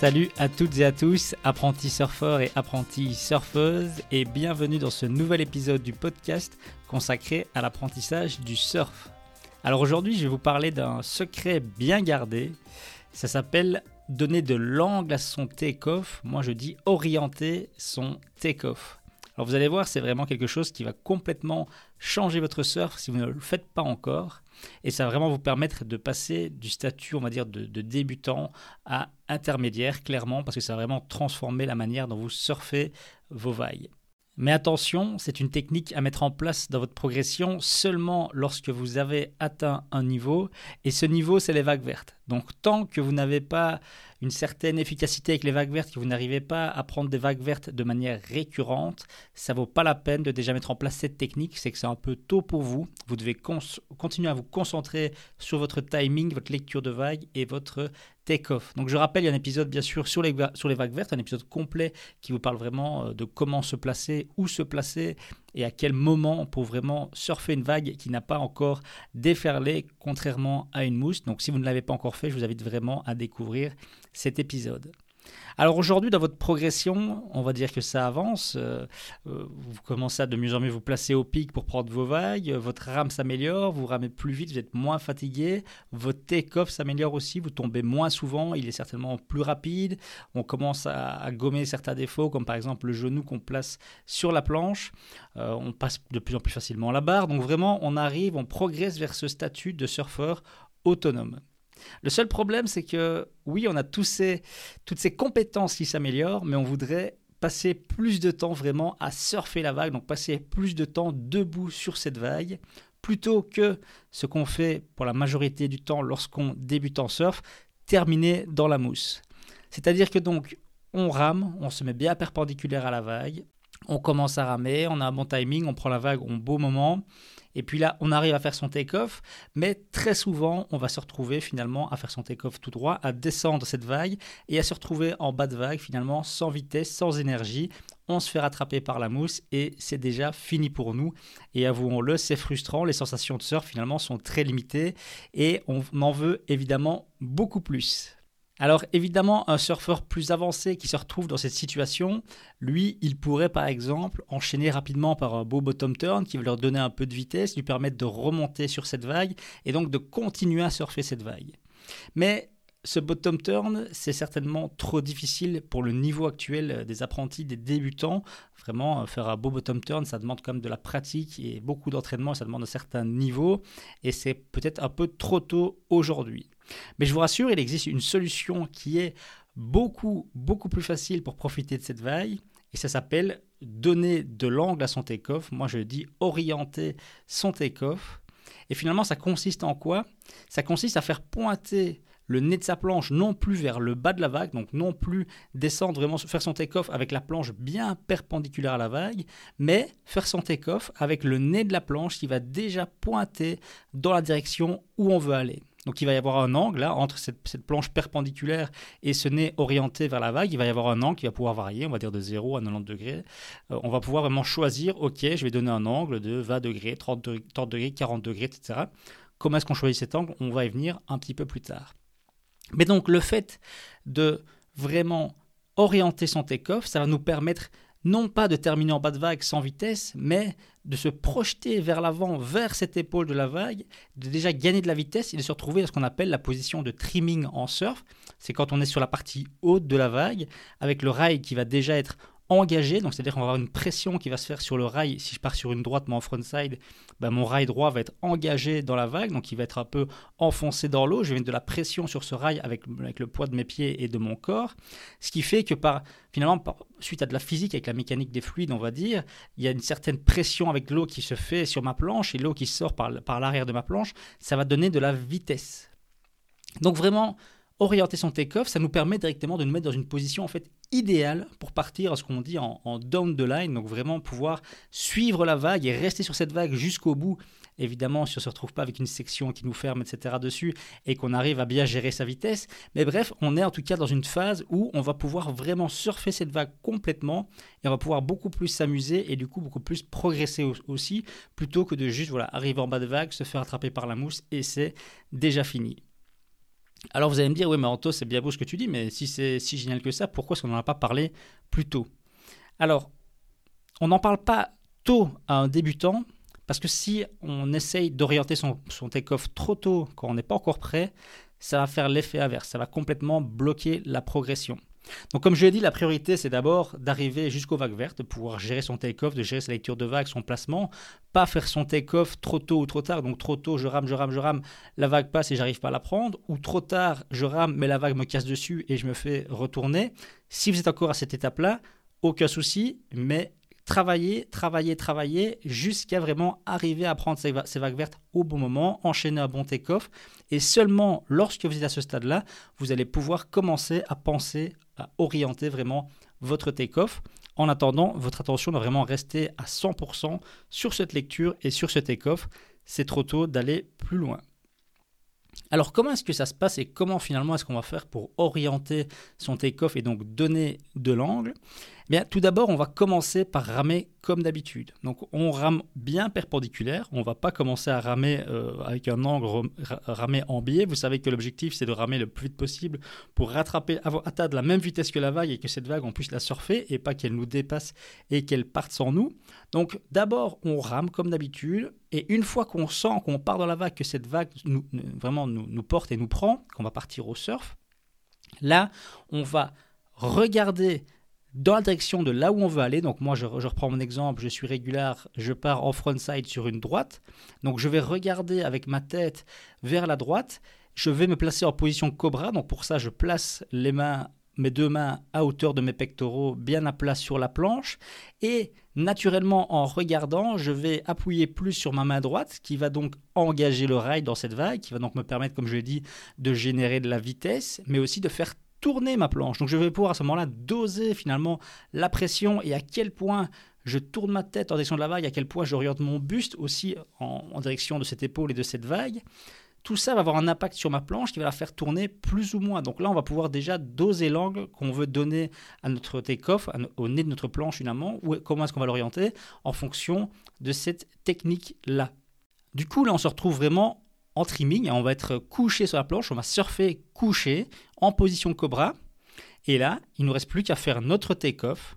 Salut à toutes et à tous, apprentis surfeurs et apprentis surfeuses, et bienvenue dans ce nouvel épisode du podcast consacré à l'apprentissage du surf. Alors aujourd'hui, je vais vous parler d'un secret bien gardé. Ça s'appelle donner de l'angle à son take-off. Moi, je dis orienter son take-off. Alors vous allez voir, c'est vraiment quelque chose qui va complètement changer votre surf si vous ne le faites pas encore. Et ça va vraiment vous permettre de passer du statut, on va dire, de, débutant à intermédiaire, clairement, parce que ça va vraiment transformer la manière dont vous surfez vos vagues. Mais attention, c'est une technique à mettre en place dans votre progression seulement lorsque vous avez atteint un niveau, et ce niveau, c'est les vagues vertes. Donc tant que vous n'avez pas une certaine efficacité avec les vagues vertes, que vous n'arrivez pas à prendre des vagues vertes de manière récurrente, ça vaut pas la peine de déjà mettre en place cette technique, c'est que c'est un peu tôt pour vous. Vous devez continuer à vous concentrer sur votre timing, votre lecture de vagues et votre take-off. Donc je rappelle, il y a un épisode bien sûr sur les, sur les vagues vertes, un épisode complet qui vous parle vraiment euh, de comment se placer, où se placer et à quel moment pour vraiment surfer une vague qui n'a pas encore déferlé, contrairement à une mousse. Donc si vous ne l'avez pas encore fait, je vous invite vraiment à découvrir cet épisode. Alors aujourd'hui, dans votre progression, on va dire que ça avance. Euh, euh, vous commencez à de mieux en mieux vous placer au pic pour prendre vos vagues. Votre rame s'améliore, vous ramez plus vite, vous êtes moins fatigué. Votre take-off s'améliore aussi, vous tombez moins souvent, il est certainement plus rapide. On commence à, gommer certains défauts, comme par exemple le genou qu'on place sur la planche. Euh, on passe de plus en plus facilement la barre. Donc vraiment, on arrive, on progresse vers ce statut de surfeur autonome. Le seul problème, c'est que oui, on a tous ces, toutes ces compétences qui s'améliorent, mais on voudrait passer plus de temps vraiment à surfer la vague, donc passer plus de temps debout sur cette vague, plutôt que ce qu'on fait pour la majorité du temps lorsqu'on débute en surf, terminer dans la mousse. C'est-à-dire que donc on rame, on se met bien perpendiculaire à la vague, on commence à ramer, on a un bon timing, on prend la vague au bon moment, et puis là, on arrive à faire son take-off, mais très souvent, on va se retrouver finalement à faire son take-off tout droit, à descendre cette vague et à se retrouver en bas de vague finalement sans vitesse, sans énergie. On se fait rattraper par la mousse et c'est déjà fini pour nous. Et avouons-le, c'est frustrant. Les sensations de surf finalement sont très limitées et on en veut évidemment beaucoup plus. Alors évidemment, un surfeur plus avancé qui se retrouve dans cette situation, lui, il pourrait par exemple enchaîner rapidement par un beau bottom turn qui va leur donner un peu de vitesse, lui permettre de remonter sur cette vague et donc de continuer à surfer cette vague. Mais ce bottom turn, c'est certainement trop difficile pour le niveau actuel des apprentis, des débutants. Vraiment, euh, faire un beau bottom turn, ça demande quand même de la pratique et beaucoup d'entraînement, ça demande un certain niveau. Et c'est peut-être un peu trop tôt aujourd'hui. Mais je vous rassure, il existe une solution qui est beaucoup, beaucoup plus facile pour profiter de cette vague. Et ça s'appelle donner de l'angle à son take-off. Moi, je dis orienter son take-off. Et finalement, ça consiste en quoi? Ça consiste à faire pointer le nez de sa planche non plus vers le bas de la vague, donc non plus descendre vraiment, faire son take-off avec la planche bien perpendiculaire à la vague, mais faire son take-off avec le nez de la planche qui va déjà pointer dans la direction où on veut aller. Donc il va y avoir un angle là, entre cette, planche perpendiculaire et ce nez orienté vers la vague. Il va y avoir un angle qui va pouvoir varier, on va dire de 0 à 90 degrés. Euh, on va pouvoir vraiment choisir, ok, je vais donner un angle de 20 degrés, 30 degrés, 40 degrés, etc. Comment est-ce qu'on choisit cet angle? On va y venir un petit peu plus tard. Mais donc le fait de vraiment orienter son take-off, ça va nous permettre non pas de terminer en bas de vague sans vitesse, mais de se projeter vers l'avant, vers cette épaule de la vague, de déjà gagner de la vitesse et de se retrouver dans ce qu'on appelle la position de trimming en surf. C'est quand on est sur la partie haute de la vague, avec le rail qui va déjà être engagé, donc c'est-à-dire qu'on va avoir une pression qui va se faire sur le rail. Si je pars sur une droite, mon frontside, ben mon rail droit va être engagé dans la vague, donc il va être un peu enfoncé dans l'eau. Je vais mettre de la pression sur ce rail avec, le poids de mes pieds et de mon corps, ce qui fait que par finalement, suite à de la physique avec la mécanique des fluides, on va dire, il y a une certaine pression avec l'eau qui se fait sur ma planche et l'eau qui sort par, par l'arrière de ma planche, ça va donner de la vitesse. Donc vraiment, orienter son take-off, ça nous permet directement de nous mettre dans une position en fait idéale pour partir à ce qu'on dit en, down the line, donc vraiment pouvoir suivre la vague et rester sur cette vague jusqu'au bout. Évidemment, si on ne se retrouve pas avec une section qui nous ferme, etc. dessus, et qu'on arrive à bien gérer sa vitesse. Mais bref, on est en tout cas dans une phase où on va pouvoir vraiment surfer cette vague complètement, et on va pouvoir beaucoup plus s'amuser, et du coup beaucoup plus progresser aussi, plutôt que de juste voilà, arriver en bas de vague, se faire attraper par la mousse, et c'est déjà fini. Alors vous allez me dire, oui, mais Anto, c'est bien beau ce que tu dis, mais si c'est si génial que ça, pourquoi est-ce qu'on n'en a pas parlé plus tôt? Alors, on n'en parle pas tôt à un débutant, parce que si on essaye d'orienter son, son take-off trop tôt, quand on n'est pas encore prêt, ça va faire l'effet inverse, ça va complètement bloquer la progression. Donc comme je l'ai dit, la priorité c'est d'abord d'arriver jusqu'aux vagues vertes, de pouvoir gérer son take-off, de gérer sa lecture de vague, son placement, pas faire son take-off trop tôt ou trop tard. Donc trop tôt, je rame, je rame, je rame, la vague passe et j'arrive pas à la prendre, ou trop tard, je rame mais la vague me casse dessus et je me fais retourner. Si vous êtes encore à cette étape-là, aucun souci, mais travailler, travailler, travailler jusqu'à vraiment arriver à prendre ces, vagues vertes au bon moment, enchaîner un bon take-off. Et seulement lorsque vous êtes à ce stade-là, vous allez pouvoir commencer à penser, à orienter vraiment votre take-off. En attendant, votre attention doit vraiment rester à 100% sur cette lecture et sur ce take-off. C'est trop tôt d'aller plus loin. Alors comment est-ce que ça se passe et comment finalement est-ce qu'on va faire pour orienter son take-off et donc donner de l'angle? Bien, tout d'abord, on va commencer par ramer comme d'habitude. Donc on rame bien perpendiculaire, on ne va pas commencer à ramer euh, avec un angle ramé en biais. Vous savez que l'objectif c'est de ramer le plus vite possible pour rattraper, avoir, atteindre la même vitesse que la vague et que cette vague on puisse la surfer et pas qu'elle nous dépasse et qu'elle parte sans nous. Donc d'abord on rame comme d'habitude et une fois qu'on sent qu'on part dans la vague, que cette vague nous, vraiment nous porte et nous prend, qu'on va partir au surf, là on va regarder dans la direction de là où on veut aller. Donc moi, je, reprends mon exemple, je suis régulier, je pars en frontside sur une droite. Donc je vais regarder avec ma tête vers la droite. Je vais me placer en position cobra. Donc pour ça, je place les mains, mes deux mains à hauteur de mes pectoraux, bien à plat sur la planche. Et naturellement, en regardant, je vais appuyer plus sur ma main droite, qui va donc engager le rail dans cette vague, qui va donc me permettre, comme je l'ai dit, de générer de la vitesse, mais aussi de faire tourner ma planche. Donc je vais pouvoir à ce moment-là doser finalement la pression et à quel point je tourne ma tête en direction de la vague, à quel point j'oriente mon buste aussi en, direction de cette épaule et de cette vague. Tout ça va avoir un impact sur ma planche qui va la faire tourner plus ou moins. Donc là, on va pouvoir déjà doser l'angle qu'on veut donner à notre take-off, au nez de notre planche finalement, ou comment est-ce qu'on va l'orienter? En fonction de cette technique-là. Du coup, là, on se retrouve vraiment en trimming. On va être couché sur la planche, on va surfer couché en position cobra. Et là, il ne nous reste plus qu'à faire notre take-off.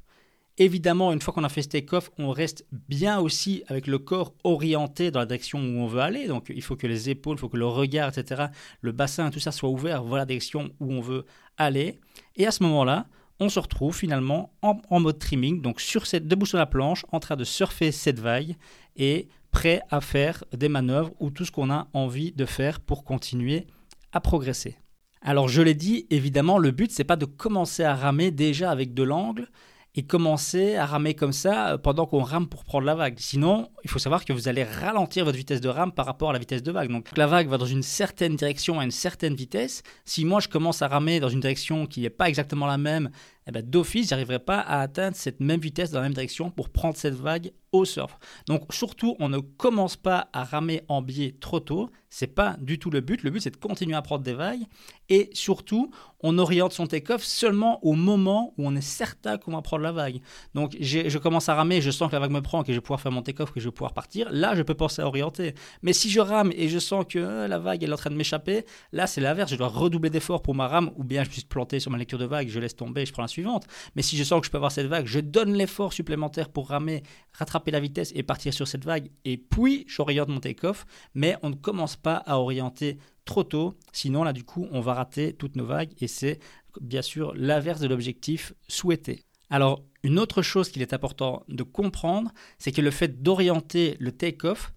Évidemment, une fois qu'on a fait ce take-off, on reste bien aussi avec le corps orienté dans la direction où on veut aller. Donc, il faut que les épaules, il faut que le regard, etc., le bassin, tout ça soit ouvert vers la direction où on veut aller. Et à ce moment-là, on se retrouve finalement en, mode trimming, donc sur cette, debout sur la planche, en train de surfer cette vague et prêt à faire des manœuvres ou tout ce qu'on a envie de faire pour continuer à progresser. Alors je l'ai dit, évidemment, le but c'est pas de commencer à ramer déjà avec de l'angle, et commencer à ramer comme ça euh, pendant qu'on rame pour prendre la vague. Sinon, il faut savoir que vous allez ralentir votre vitesse de rame par rapport à la vitesse de vague. Donc la vague va dans une certaine direction à une certaine vitesse. Si moi je commence à ramer dans une direction qui n'est pas exactement la même, eh ben, d'office, j'arriverai pas à atteindre cette même vitesse dans la même direction pour prendre cette vague surf. Donc surtout, on ne commence pas à ramer en biais trop tôt. C'est pas du tout le but. Le but, c'est de continuer à prendre des vagues. Et surtout, on oriente son take-off seulement au moment où on est certain qu'on va prendre la vague. Donc je commence à ramer, je sens que la vague me prend, que je vais pouvoir faire mon take-off, que je vais pouvoir partir. Là, je peux penser à orienter. Mais si je rame et je sens que euh, la vague est en train de m'échapper, là, c'est l'inverse. Je dois redoubler d'efforts pour ma rame ou bien je suis planté sur ma lecture de vague, je laisse tomber, je prends la suivante. Mais si je sens que je peux avoir cette vague, je donne l'effort supplémentaire pour ramer, rattraper la vitesse et partir sur cette vague. Et puis, j'oriente mon take-off. Mais on ne commence pas à orienter trop tôt. Sinon, là, du coup, on va rater toutes nos vagues. Et c'est bien sûr l'inverse de l'objectif souhaité. Alors, une autre chose qu'il est important de comprendre, c'est que le fait d'orienter le take-off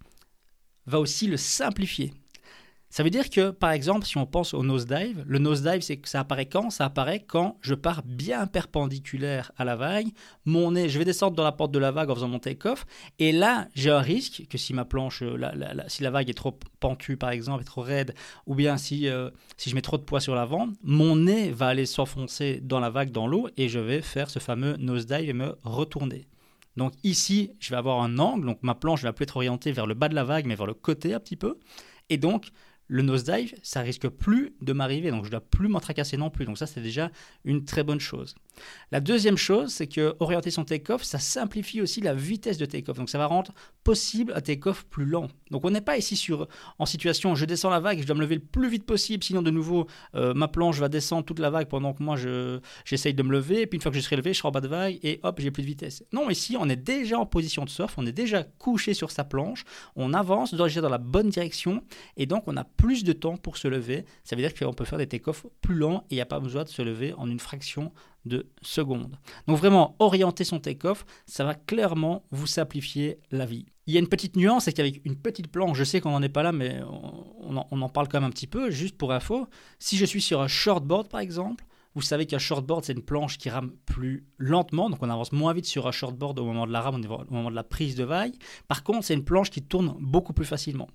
va aussi le simplifier. Ça veut dire que, par exemple, si on pense au nosedive, le nosedive, c'est que ça apparaît quand? Ça apparaît quand je pars bien perpendiculaire à la vague. Mon nez, je vais descendre dans la porte de la vague en faisant mon take-off. Et là, j'ai un risque que si ma planche, la, si la vague est trop pentue, par exemple, est trop raide, ou bien si, euh, si je mets trop de poids sur l'avant, mon nez va aller s'enfoncer dans la vague, dans l'eau, et je vais faire ce fameux nosedive et me retourner. Donc ici, je vais avoir un angle, donc ma planche va plus être orientée vers le bas de la vague, mais vers le côté un petit peu. Et donc, le nosedive, ça risque plus de m'arriver, donc je ne dois plus m'en tracasser non plus. Donc ça, c'est déjà une très bonne chose. La deuxième chose, c'est que orienter son take-off, ça simplifie aussi la vitesse de take-off. Donc ça va rendre possible un take-off plus lent. Donc on n'est pas ici sur, en situation, je descends la vague, je dois me lever le plus vite possible, sinon de nouveau, euh, ma planche va descendre toute la vague pendant que moi, j'essaye de me lever. Et puis une fois que je serai levé, je serai en bas de vague et hop, j'ai plus de vitesse. Non, ici, on est déjà en position de surf, on est déjà couché sur sa planche, on avance déjà dans la bonne direction et donc on a plus de temps pour se lever. Ça veut dire qu'on peut faire des take-offs plus lents et il n'y a pas besoin de se lever en une fraction de seconde. Donc vraiment, orienter son take-off, ça va clairement vous simplifier la vie. Il y a une petite nuance, c'est qu'avec une petite planche, je sais qu'on n'en est pas là, mais on en, on en, parle quand même un petit peu, juste pour info. Si je suis sur un shortboard par exemple, vous savez qu'un shortboard, c'est une planche qui rame plus lentement, donc on avance moins vite sur un shortboard au moment de la rame, au moment de la prise de vague. Par contre, c'est une planche qui tourne beaucoup plus facilement.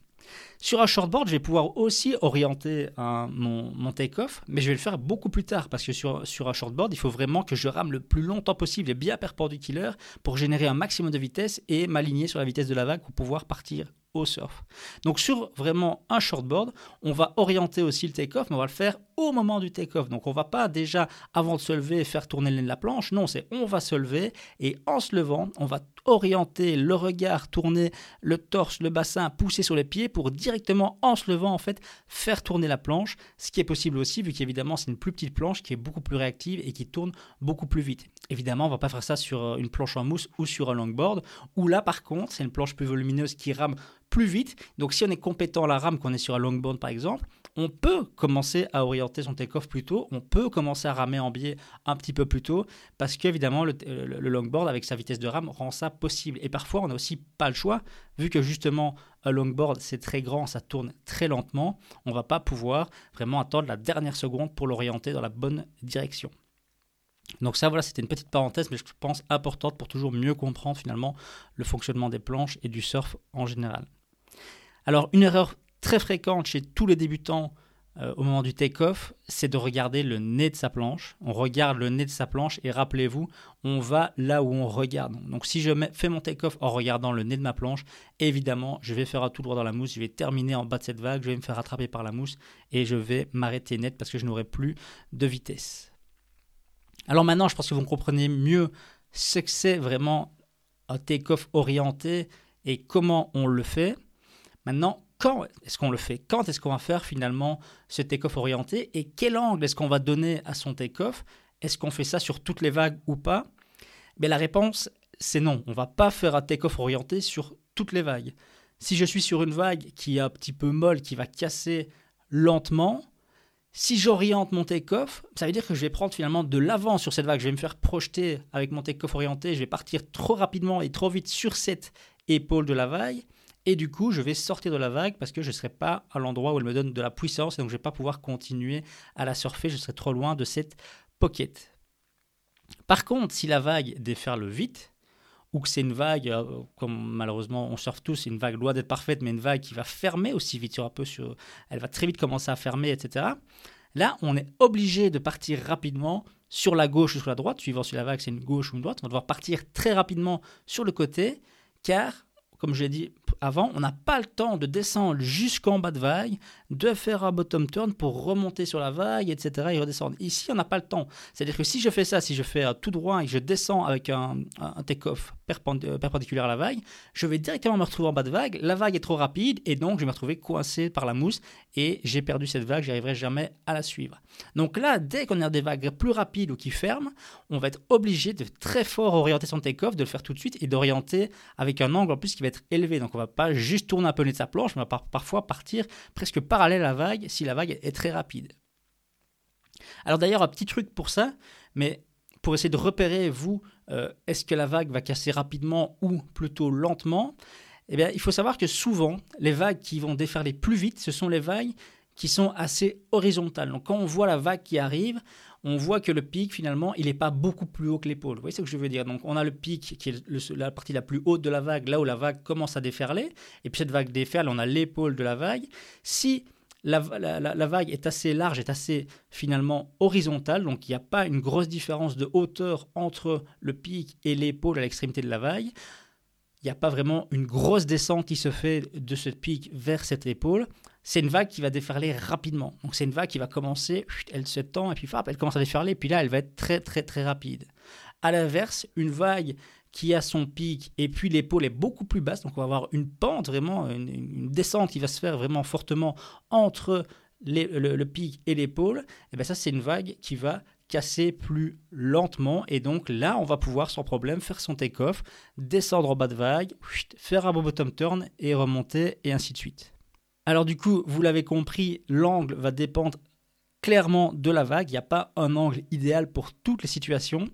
Sur un shortboard, je vais pouvoir aussi orienter mon, mon take-off, mais je vais le faire beaucoup plus tard parce que sur, sur un shortboard, il faut vraiment que je rame le plus longtemps possible et bien perpendiculaire pour générer un maximum de vitesse et m'aligner sur la vitesse de la vague pour pouvoir partir surf. Donc sur vraiment un shortboard, on va orienter aussi le take-off, mais on va le faire au moment du take-off. Donc on va pas déjà avant de se lever faire tourner de la planche. Non, c'est on va se lever et en se levant, on va orienter le regard, tourner le torse, le bassin, pousser sur les pieds pour directement en se levant en fait faire tourner la planche. Ce qui est possible aussi vu qu'évidemment c'est une plus petite planche qui est beaucoup plus réactive et qui tourne beaucoup plus vite. Évidemment, on va pas faire ça sur euh, une planche en mousse ou sur un longboard où là par contre, c'est une planche plus volumineuse qui rame vite. Donc si on est compétent à la rame, qu'on est sur un longboard par exemple, on peut commencer à orienter son take-off plus tôt, on peut commencer à ramer en biais un petit peu plus tôt, parce qu'évidemment le, le, longboard avec sa vitesse de rame rend ça possible. Et parfois on n'a aussi pas le choix, vu que justement un longboard c'est très grand, ça tourne très lentement, on va pas pouvoir vraiment attendre la dernière seconde pour l'orienter dans la bonne direction. Donc ça, voilà, c'était une petite parenthèse, mais je pense importante pour toujours mieux comprendre finalement le fonctionnement des planches et du surf en général. Alors, une erreur très fréquente chez tous les débutants euh, au moment du take-off, c'est de regarder le nez de sa planche. On regarde le nez de sa planche et rappelez-vous, on va là où on regarde. Donc si je fais mon take-off en regardant le nez de ma planche, évidemment, je vais faire tout droit dans la mousse, je vais terminer en bas de cette vague, je vais me faire attraper par la mousse et je vais m'arrêter net parce que je n'aurai plus de vitesse. Alors maintenant, je pense que vous comprenez mieux ce que c'est vraiment un take-off orienté et comment on le fait. Maintenant, quand est-ce qu'on le fait? Quand est-ce qu'on va faire finalement ce take-off orienté? Et quel angle est-ce qu'on va donner à son take-off? Est-ce qu'on fait ça sur toutes les vagues ou pas? Mais La réponse, c'est non. On va pas faire un take-off orienté sur toutes les vagues. Si je suis sur une vague qui est un petit peu molle, qui va casser lentement, si j'oriente mon take-off, ça veut dire que je vais prendre finalement de l'avant sur cette vague. Je vais me faire projeter avec mon take-off orienté. Je vais partir trop rapidement et trop vite sur cette épaule de la vague. Et du coup, je vais sortir de la vague parce que je ne serai pas à l'endroit où elle me donne de la puissance et donc je ne vais pas pouvoir continuer à la surfer. Je serai trop loin de cette pocket. Par contre, si la vague déferle vite, ou que c'est une vague, euh, comme malheureusement on surfe tous, c'est une vague loin d'être parfaite, mais une vague qui va fermer aussi vite, sur un peu sur, elle va très vite commencer à fermer, etc. Là, on est obligé de partir rapidement sur la gauche ou sur la droite, suivant si la vague c'est une gauche ou une droite. On va devoir partir très rapidement sur le côté, car, comme je l'ai dit avant, on n'a pas le temps de descendre jusqu'en bas de vague, de faire un bottom turn pour remonter sur la vague, etc. et redescendre. Ici, on n'a pas le temps. C'est-à-dire que si je fais ça, si je fais tout droit et que je descends avec un, take-off euh, perpendiculaire à la vague, je vais directement me retrouver en bas de vague. La vague est trop rapide et donc je vais me retrouver coincé par la mousse et j'ai perdu cette vague, j'arriverai jamais à la suivre. Donc là, dès qu'on a des vagues plus rapides ou qui ferment, on va être obligé de très fort orienter son take-off, de le faire tout de suite et d'orienter avec un angle en plus qui va être élevé. Donc on va pas juste tourner un peu de sa planche, on va parfois partir presque parallèle à la vague si la vague est très rapide. Alors d'ailleurs, un petit truc pour ça, mais pour essayer de repérer, vous, euh, est-ce que la vague va casser rapidement ou plutôt lentement eh bien, il faut savoir que souvent, les vagues qui vont déferler plus vite, ce sont les vagues qui sont assez horizontales. Donc quand on voit la vague qui arrive, on voit que le pic, finalement, il n'est pas beaucoup plus haut que l'épaule. Vous voyez ce que je veux dire? Donc, on a le pic qui est la partie la plus haute de la vague, là où la vague commence à déferler. Et puis, cette vague déferle, on a l'épaule de la vague. Si la, vague est assez large, est assez finalement horizontale, donc il n'y a pas une grosse différence de hauteur entre le pic et l'épaule à l'extrémité de la vague. Il n'y a pas vraiment une grosse descente qui se fait de ce pic vers cette épaule c'est une vague qui va déferler rapidement. Donc c'est une vague qui va commencer, elle se tend et puis elle commence à déferler, puis là elle va être très très très rapide. À l'inverse, une vague qui a son pic et puis l'épaule est beaucoup plus basse, donc on va avoir une pente vraiment, une, descente qui va se faire vraiment fortement entre le, pic et l'épaule, et eh bien ça c'est une vague qui va casser plus lentement et donc là on va pouvoir sans problème faire son take-off, descendre en bas de vague, faire un bottom turn et remonter et ainsi de suite. Alors du coup, vous l'avez compris, l'angle va dépendre clairement de la vague. Il n'y a pas un angle idéal pour toutes les situations.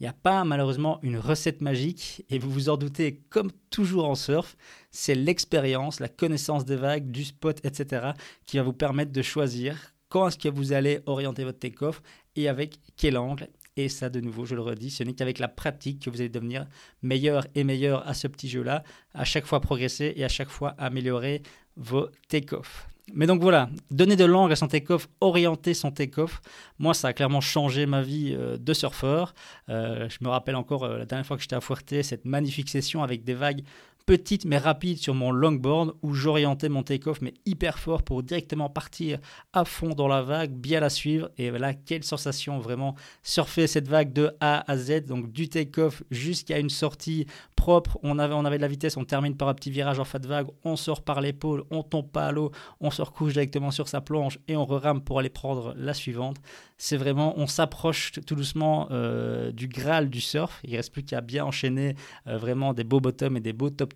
Il n'y a pas malheureusement une recette magique et vous vous en doutez, comme toujours en surf, c'est l'expérience, la connaissance des vagues, du spot, etc. qui va vous permettre de choisir quand est-ce que vous allez orienter votre take-off et avec quel angle? Et ça, de nouveau, je le redis, ce n'est qu'avec la pratique que vous allez devenir meilleur et meilleur à ce petit jeu-là, à chaque fois progresser et à chaque fois améliorer vos take-off. Mais donc voilà, donner de l'angle à son take-off, orienter son take-off, moi ça a clairement changé ma vie euh, de surfeur. Euh, je me rappelle encore euh, la dernière fois que j'étais à Fuerte, cette magnifique session avec des vagues petite mais rapide sur mon longboard où j'orientais mon take-off mais hyper fort pour directement partir à fond dans la vague, bien la suivre. Et voilà, quelle sensation vraiment surfer cette vague de A à Z, donc du take-off jusqu'à une sortie propre. On avait, on avait de la vitesse, on termine par un petit virage en fin de vague, on sort par l'épaule, on tombe pas à l'eau, on se recouche directement sur sa planche et on rerame pour aller prendre la suivante. C'est vraiment, on s'approche tout doucement euh, du graal du surf. Il reste plus qu'à bien enchaîner euh, vraiment des beaux bottoms et des beaux top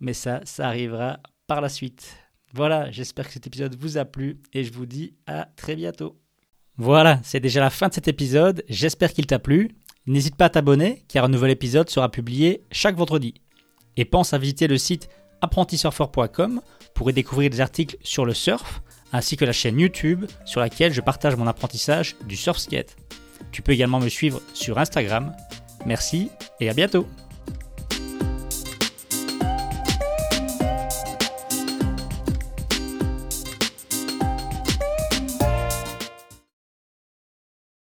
mais ça, ça arrivera par la suite. Voilà, j'espère que cet épisode vous a plu et je vous dis à très bientôt. Voilà, c'est déjà la fin de cet épisode, j'espère qu'il t'a plu. N'hésite pas à t'abonner car un nouvel épisode sera publié chaque vendredi. Et pense à visiter le site apprentisurfer.com pour y découvrir des articles sur le surf ainsi que la chaîne YouTube sur laquelle je partage mon apprentissage du surf skate. Tu peux également me suivre sur Instagram. Merci et à bientôt